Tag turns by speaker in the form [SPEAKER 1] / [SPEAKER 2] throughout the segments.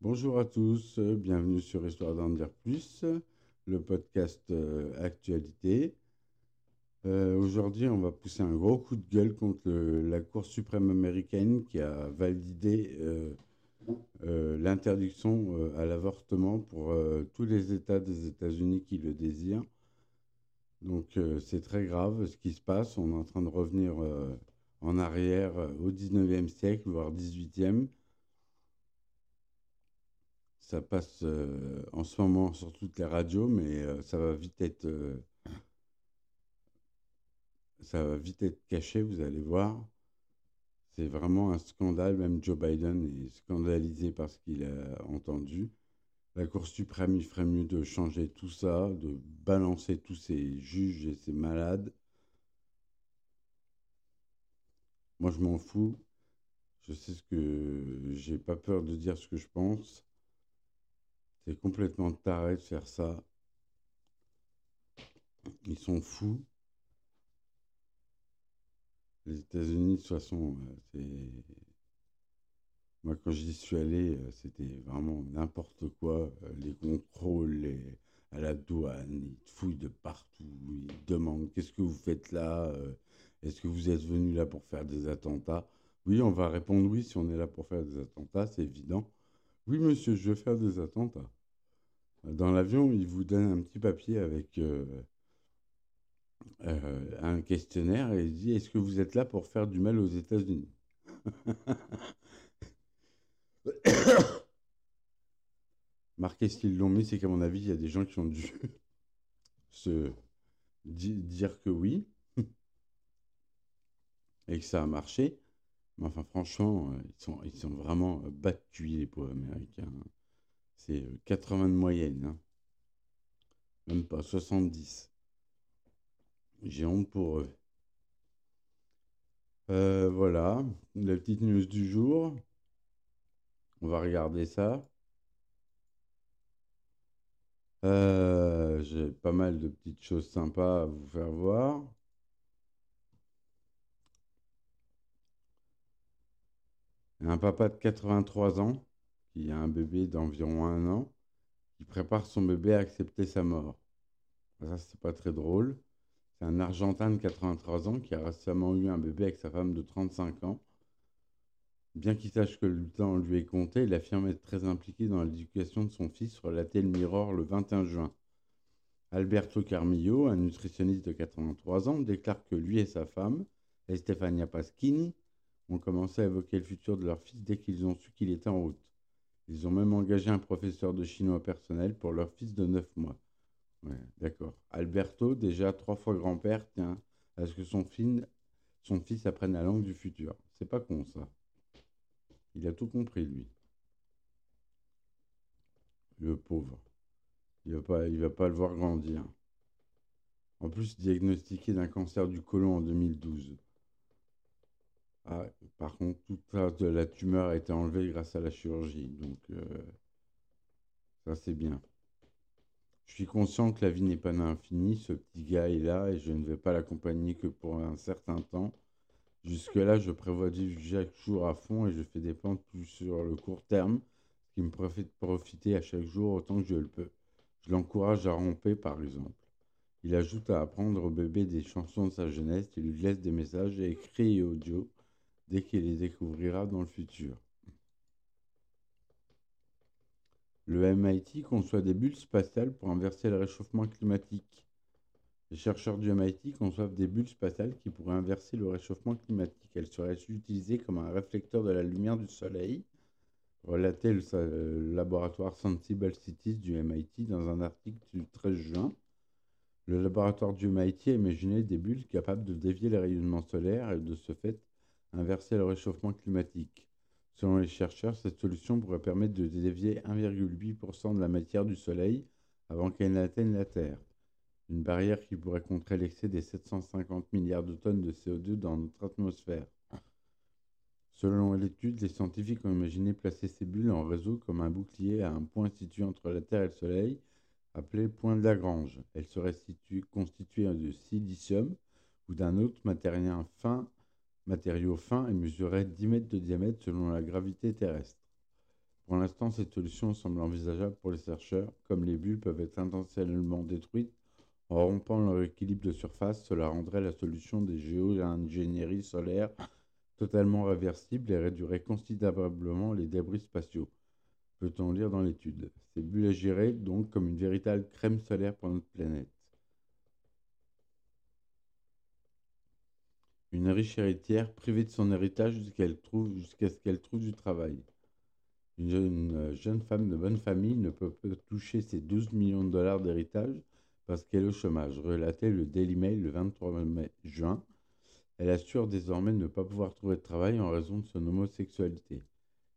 [SPEAKER 1] Bonjour à tous, euh, bienvenue sur Histoire d'en dire plus, le podcast euh, actualité. Euh, aujourd'hui, on va pousser un gros coup de gueule contre la Cour suprême américaine qui a validé l'interdiction à l'avortement pour tous les États des États-Unis qui le désirent. Donc c'est très grave ce qui se passe. On est en train de revenir en arrière au 19e siècle, voire 18e ça passe euh, en ce moment sur toutes les radios, mais euh, ça va vite être euh, ça va vite être caché, vous allez voir. C'est vraiment un scandale, même Joe Biden est scandalisé par ce qu'il a entendu. La Cour suprême, il ferait mieux de changer tout ça, de balancer tous ces juges et ces malades. Moi, je m'en fous. Je sais ce que j'ai pas peur de dire ce que je pense. C'est complètement taré de faire ça. Ils sont fous. Les États-Unis, de toute façon, euh, c'est. Moi, quand j'y suis allé, euh, c'était vraiment n'importe quoi. Euh, les contrôles, à la douane, ils fouillent de partout. Ils demandent qu'est-ce que vous faites là Est-ce que vous êtes venu là pour faire des attentats? Oui, on va répondre oui si on est là pour faire des attentats, c'est évident. Oui, monsieur, je veux faire des attentats. Dans l'avion, il vous donne un petit papier avec euh, euh, un questionnaire et il dit Est-ce que vous êtes là pour faire du mal aux États-Unis? Marquez ce qu'ils l'ont mis, c'est qu'à mon avis, il y a des gens qui ont dû se dire que oui et que ça a marché. Mais enfin, franchement, ils sont, ils sont vraiment battus, les pauvres Américains. C'est 80 euh, de moyenne. Hein. Même pas 70. J'ai honte pour eux. Euh, voilà, la petite news du jour. On va regarder ça. Euh, j'ai pas mal de petites choses sympas à vous faire voir. Un papa de 83 ans qui a un bébé d'environ un an, qui prépare son bébé à accepter sa mort. Ça, c'est pas très drôle. C'est un Argentin de 83 ans qui a récemment eu un bébé avec sa femme de 35 ans. Bien qu'il sache que le temps lui est compté, il affirme être très impliqué dans l'éducation de son fils, relaté le Mirror le 21 juin. Alberto Carmillo, un nutritionniste de 83 ans, déclare que lui et sa femme, Estefania Paschini, ont commencé à évoquer le futur de leur fils dès qu'ils ont su qu'il était en route. Ils ont même engagé un professeur de chinois personnel pour leur fils de 9 mois. D'accord. Alberto, déjà trois fois grand-père, tient à ce que son, son fils apprenne la langue du futur. C'est pas con ça. Il a tout compris, lui. Le pauvre. Il va pas, il va pas le voir grandir. En plus, diagnostiqué d'un cancer du côlon en 2012. Ah, par contre, toute trace de la tumeur a été enlevée grâce à la chirurgie. Donc, euh, ça, c'est bien. Je suis conscient que la vie n'est pas infinie. Ce petit gars est là et je ne vais pas l'accompagner que pour un certain temps. Jusque-là, je prévois de vivre chaque jour à fond et je fais des plans plus sur le court terme, ce qui me profite profiter à chaque jour autant que je le peux. Je l'encourage à romper, par exemple. Il ajoute à apprendre au bébé des chansons de sa jeunesse, il lui laisse des messages écrits et audio dès qu'il les découvrira dans le futur. Le MIT conçoit des bulles spatiales pour inverser le réchauffement climatique. Les chercheurs du MIT conçoivent des bulles spatiales qui pourraient inverser le réchauffement climatique. Elles seraient utilisées comme un réflecteur de la lumière du Soleil, relatait le laboratoire Sensible Cities du MIT dans un article du 13 juin. Le laboratoire du MIT a imaginé des bulles capables de dévier les rayonnements solaires et de ce fait inverser le réchauffement climatique. Selon les chercheurs, cette solution pourrait permettre de dévier 1,8% de la matière du Soleil avant qu'elle n'atteigne la Terre. Une barrière qui pourrait contrer l'excès des 750 milliards de tonnes de CO2 dans notre atmosphère. Selon l'étude, les scientifiques ont imaginé placer ces bulles en réseau comme un bouclier à un point situé entre la Terre et le Soleil, appelé point de Lagrange. Elles seraient constituées de silicium ou d'un autre matériel fin matériau fin et mesurait 10 mètres de diamètre selon la gravité terrestre. Pour l'instant, cette solution semble envisageable pour les chercheurs, comme les bulles peuvent être intentionnellement détruites en rompant leur équilibre de surface, cela rendrait la solution des géo-ingénieries solaires totalement réversible et réduirait considérablement les débris spatiaux. Peut-on lire dans l'étude? Ces bulles agiraient donc comme une véritable crème solaire pour notre planète. Une riche héritière privée de son héritage jusqu'à ce qu'elle trouve du travail. Une jeune, femme de bonne famille ne peut pas toucher ses 12 millions de dollars d'héritage parce qu'elle est au chômage, relatait le Daily Mail le 23 mai, juin. Elle assure désormais ne pas pouvoir trouver de travail en raison de son homosexualité.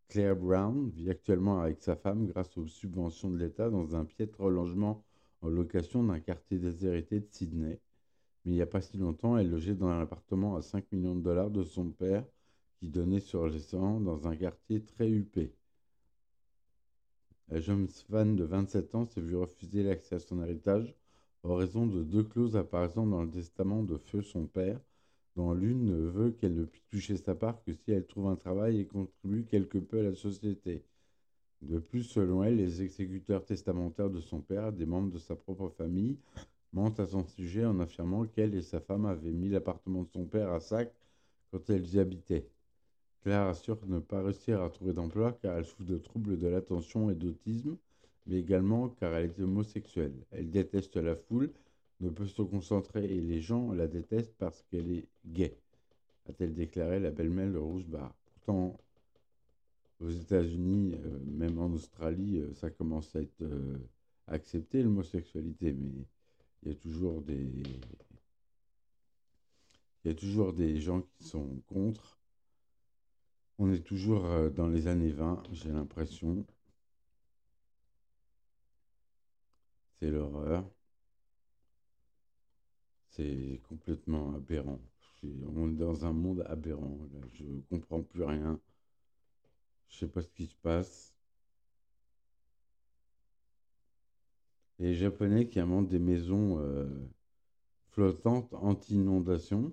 [SPEAKER 1] Claire Brown vit actuellement avec sa femme grâce aux subventions de l'État dans un piètre logement en location d'un quartier déshérité de Sydney. Mais il n'y a pas si longtemps, elle logeait dans un appartement à 5 millions de dollars de son père qui donnait sur les dans un quartier très huppé. La jeune femme de 27 ans s'est vue refuser l'accès à son héritage en raison de deux clauses apparaissant dans le testament de Feu son père, dont l'une ne veut qu'elle ne puisse toucher sa part que si elle trouve un travail et contribue quelque peu à la société. De plus, selon elle, les exécuteurs testamentaires de son père, des membres de sa propre famille, mentent à son sujet en affirmant qu'elle et sa femme avaient mis l'appartement de son père à sac quand elles y habitaient. Claire assure ne pas réussir à trouver d'emploi car elle souffre de troubles de l'attention et d'autisme mais également car elle est homosexuelle. Elle déteste la foule, ne peut se concentrer et les gens la détestent parce qu'elle est gay, a-t-elle déclaré la belle-mère de Rousbar. Pourtant, aux États-Unis, euh, même en Australie, euh, ça commence à être euh, accepté l'homosexualité, mais il y a toujours des il y a toujours des gens qui sont contre. On est toujours dans les années 20, j'ai l'impression. C'est l'horreur. C'est complètement aberrant. On est dans un monde aberrant. Je ne comprends plus rien. Je sais pas ce qui se passe. Les Japonais qui inventent des maisons euh, flottantes anti-inondation.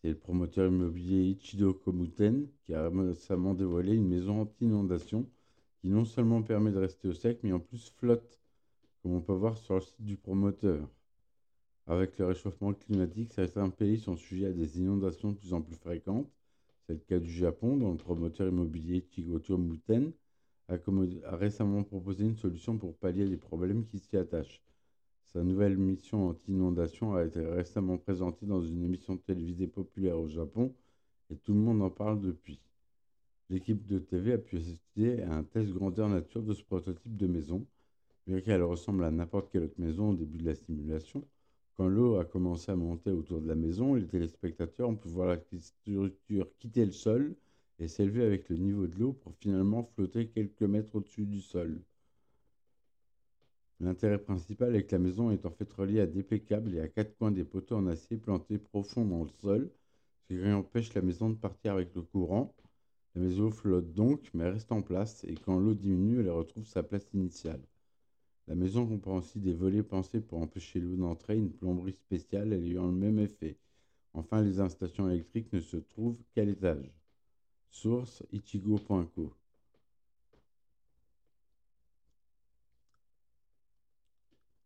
[SPEAKER 1] C'est le promoteur immobilier Ichido Komuten qui a récemment dévoilé une maison anti-inondation qui non seulement permet de rester au sec, mais en plus flotte, comme on peut voir sur le site du promoteur. Avec le réchauffement climatique, certains pays sont sujets à des inondations de plus en plus fréquentes. C'est le cas du Japon, dont le promoteur immobilier Chigoto Muten a, a, récemment proposé une solution pour pallier les problèmes qui s'y attachent. Sa nouvelle mission anti-inondation a été récemment présentée dans une émission télévisée populaire au Japon et tout le monde en parle depuis. L'équipe de TV a pu assister à un test grandeur nature de ce prototype de maison, bien qu'elle ressemble à n'importe quelle autre maison au début de la simulation. Quand l'eau a commencé à monter autour de la maison, les téléspectateurs ont pu voir la structure quitter le sol et s'élever avec le niveau de l'eau pour finalement flotter quelques mètres au-dessus du sol. L'intérêt principal est que la maison est en fait reliée à d'épais câbles et à quatre coins des poteaux en acier plantés profond dans le sol, ce qui empêche la maison de partir avec le courant la maison flotte donc, mais reste en place, et quand l'eau diminue, elle retrouve sa place initiale. La maison comprend aussi des volets pensés pour empêcher l'eau d'entrer, une plomberie spéciale ayant le même effet. Enfin, les installations électriques ne se trouvent qu'à l'étage. Source ichigo.co.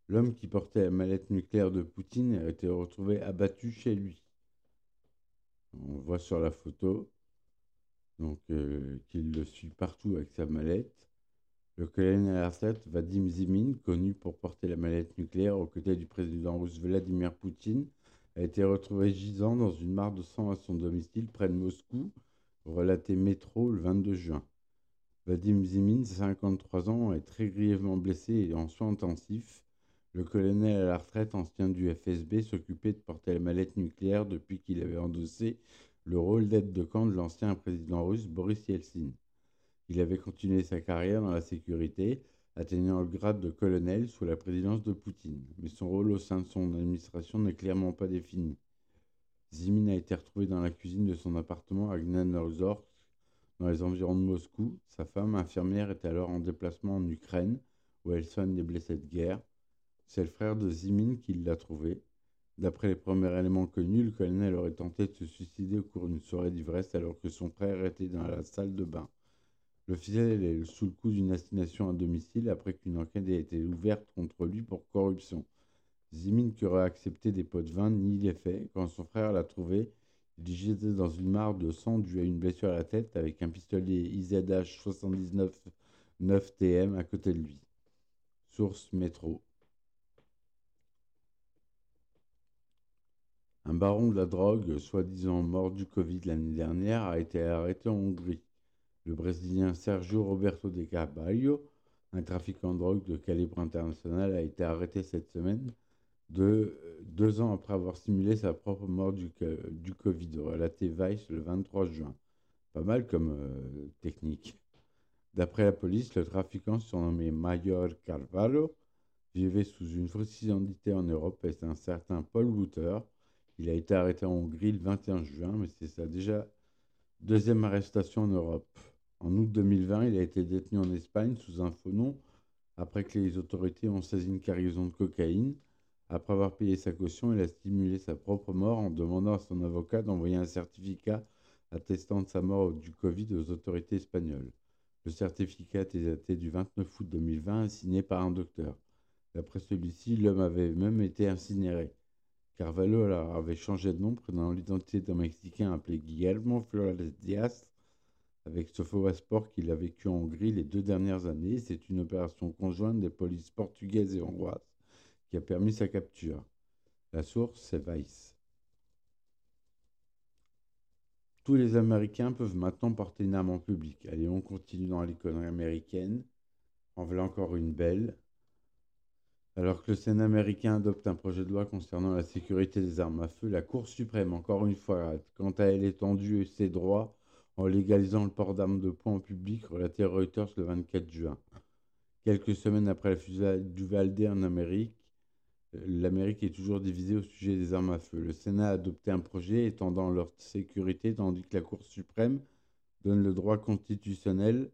[SPEAKER 1] L'homme qui portait la mallette nucléaire de Poutine a été retrouvé abattu chez lui. On voit sur la photo euh, qu'il le suit partout avec sa mallette. Le colonel R7, Vadim Zimin, connu pour porter la mallette nucléaire aux côtés du président russe Vladimir Poutine, a été retrouvé gisant dans une mare de sang à son domicile près de Moscou, relaté Métro le 22 juin. Vadim Zimin, 53 ans, est très grièvement blessé et en soins intensifs. Le colonel à la retraite, ancien du FSB, s'occupait de porter la mallette nucléaire depuis qu'il avait endossé le rôle d'aide de camp de l'ancien président russe Boris Yeltsin. Il avait continué sa carrière dans la sécurité, atteignant le grade de colonel sous la présidence de Poutine, mais son rôle au sein de son administration n'est clairement pas défini. Zimin a été retrouvé dans la cuisine de son appartement à Gnanozorsk, dans les environs de Moscou. Sa femme, infirmière, était alors en déplacement en Ukraine, où elle soigne des blessés de guerre. C'est le frère de Zimin qui l'a trouvé. D'après les premiers éléments connus, le colonel aurait tenté de se suicider au cours d'une soirée d'ivresse alors que son frère était dans la salle de bain. L'officiel est sous le coup d'une assignation à domicile après qu'une enquête ait été ouverte contre lui pour corruption. Zimin, qui aurait accepté des pots de vin, nie les faits. Quand son frère l'a trouvé, il gisait dans une mare de sang due à une blessure à la tête avec un pistolet IZH 79 9 TM à côté de lui. Source métro. Un baron de la drogue, soi-disant mort du Covid l'année dernière, a été arrêté en Hongrie. Le Brésilien Sergio Roberto de Carvalho, un trafiquant de drogue de calibre international, a été arrêté cette semaine, deux ans après avoir simulé sa propre mort du, du Covid, relaté Vice le 23 juin. Pas mal comme euh, technique. D'après la police, le trafiquant surnommé Mayor Carvalho vivait sous une fausse identité en Europe et c'est un certain Paul Wouter. Il a été arrêté en Hongrie le 21 juin, mais c'est sa déjà deuxième arrestation en Europe. En août 2020, il a été détenu en Espagne sous un faux nom après que les autorités ont saisi une cargaison de cocaïne. Après avoir payé sa caution, il a stimulé sa propre mort en demandant à son avocat d'envoyer un certificat attestant de sa mort du Covid aux autorités espagnoles. Le certificat était daté du 29 août 2020 signé par un docteur. D'après celui-ci, l'homme avait même été incinéré. Carvalho avait changé de nom, prenant l'identité d'un Mexicain appelé Guillermo Flores Diaz avec ce faux passeport qu'il a vécu en Hongrie les deux dernières années. C'est une opération conjointe des polices portugaises et hongroises qui a permis sa capture. La source, c'est Weiss. Tous les Américains peuvent maintenant porter une arme en public. Allez, on continue dans l'économie américaine. En voilà encore une belle. Alors que le Sénat américain adopte un projet de loi concernant la sécurité des armes à feu, la Cour suprême, encore une fois, quant à elle étendue ses droits en légalisant le port d'armes de poing en public, relaté Reuters le 24 juin. Quelques semaines après la fusillade d'Uvalde en Amérique, l'Amérique est toujours divisée au sujet des armes à feu. Le Sénat a adopté un projet étendant leur sécurité, tandis que la Cour suprême donne le droit constitutionnel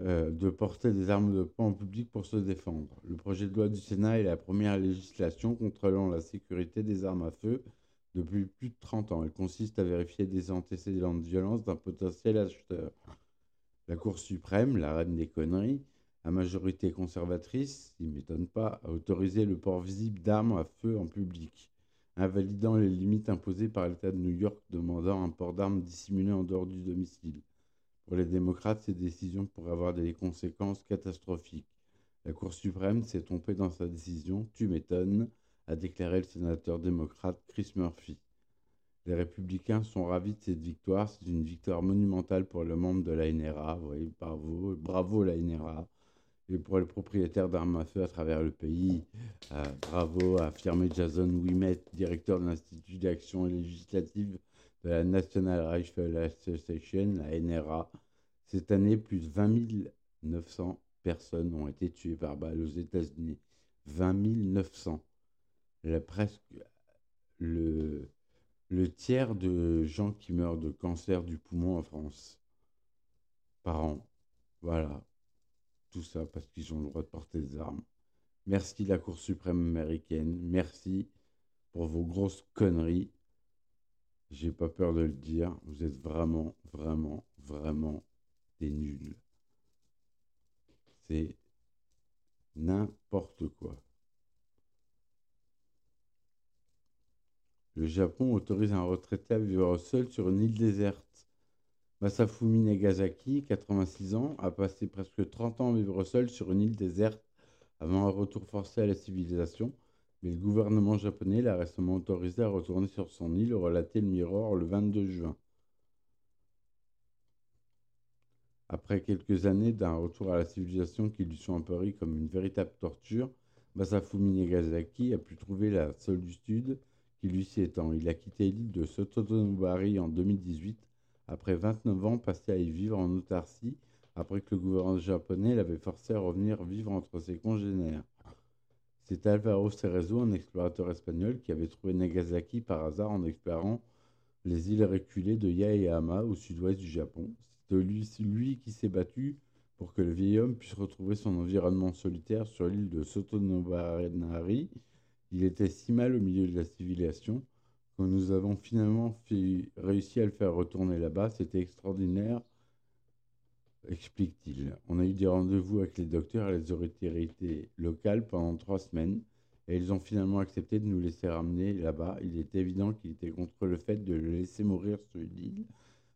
[SPEAKER 1] euh, de porter des armes de poing en public pour se défendre. Le projet de loi du Sénat est la première législation contrôlant la sécurité des armes à feu depuis plus de 30 ans. Elle consiste à vérifier des antécédents de violence d'un potentiel acheteur. La Cour suprême, la reine des conneries, à majorité conservatrice, il ne m'étonne pas, a autorisé le port visible d'armes à feu en public, invalidant les limites imposées par l'État de New York demandant un port d'armes dissimulé en dehors du domicile. Pour les démocrates, ces décisions pourraient avoir des conséquences catastrophiques. La Cour suprême s'est trompée dans sa décision, tu m'étonnes, a déclaré le sénateur démocrate Chris Murphy. Les républicains sont ravis de cette victoire. C'est une victoire monumentale pour le membre de la NRA. Oui, bravo, bravo la NRA. Et pour les propriétaires d'armes à feu à travers le pays, euh, bravo, a affirmé Jason Wimet, directeur de l'Institut d'action législative de la National Rifle Association, la NRA. Cette année, plus de 20 900 personnes ont été tuées par balle aux États-Unis. 20 900 presque le, le tiers de gens qui meurent de cancer du poumon en France par an. Voilà. Tout ça parce qu'ils ont le droit de porter des armes. Merci la Cour suprême américaine. Merci pour vos grosses conneries. J'ai pas peur de le dire. Vous êtes vraiment, vraiment, vraiment des nuls. C'est n'importe quoi. Le Japon autorise un retraité à vivre seul sur une île déserte. Masafumi Nagasaki, 86 ans, a passé presque 30 ans à vivre seul sur une île déserte avant un retour forcé à la civilisation, mais le gouvernement japonais l'a récemment autorisé à retourner sur son île, relaté le Mirror le 22 juin. Après quelques années d'un retour à la civilisation qui lui sont apparus comme une véritable torture, Masafumi Nagasaki a pu trouver la solitude qui lui s'étend. Il a quitté l'île de Sototonobari en 2018, après 29 ans passés à y vivre en autarcie, après que le gouvernement japonais l'avait forcé à revenir vivre entre ses congénères. C'est Alvaro Cerezo, un explorateur espagnol, qui avait trouvé Nagasaki par hasard en explorant les îles reculées de Yaeyama au sud-ouest du Japon. C'est lui, qui s'est battu pour que le vieil homme puisse retrouver son environnement solitaire sur l'île de Sotonobari Il était si mal au milieu de la civilisation nous avons finalement réussi à le faire retourner là-bas. C'était extraordinaire, explique-t-il. On a eu des rendez-vous avec les docteurs et les autorités locales pendant trois semaines et ils ont finalement accepté de nous laisser ramener là-bas. Il est évident qu'il était contre le fait de le laisser mourir sur l'île.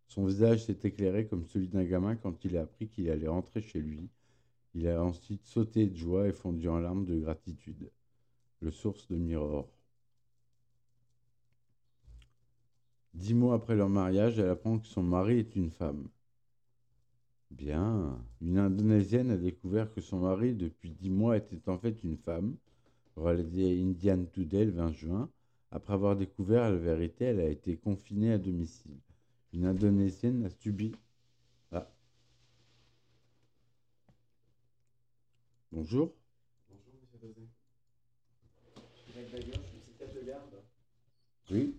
[SPEAKER 1] Son visage s'est éclairé comme celui d'un gamin quand il a appris qu'il allait rentrer chez lui. Il a ensuite sauté de joie et fondu en larmes de gratitude. Le source de Mirror. Dix mois après leur mariage, elle apprend que son mari est une femme. Bien. Une Indonésienne a découvert que son mari, depuis dix mois, était en fait une femme. Réalisé Indian Today le 20 juin. Après avoir découvert la vérité, elle a été confinée à domicile. Une Indonésienne a subi. Ah. Bonjour.
[SPEAKER 2] Bonjour, monsieur Dosé. Je suis Greg Bayoche, le psychiatre de garde.
[SPEAKER 1] Oui.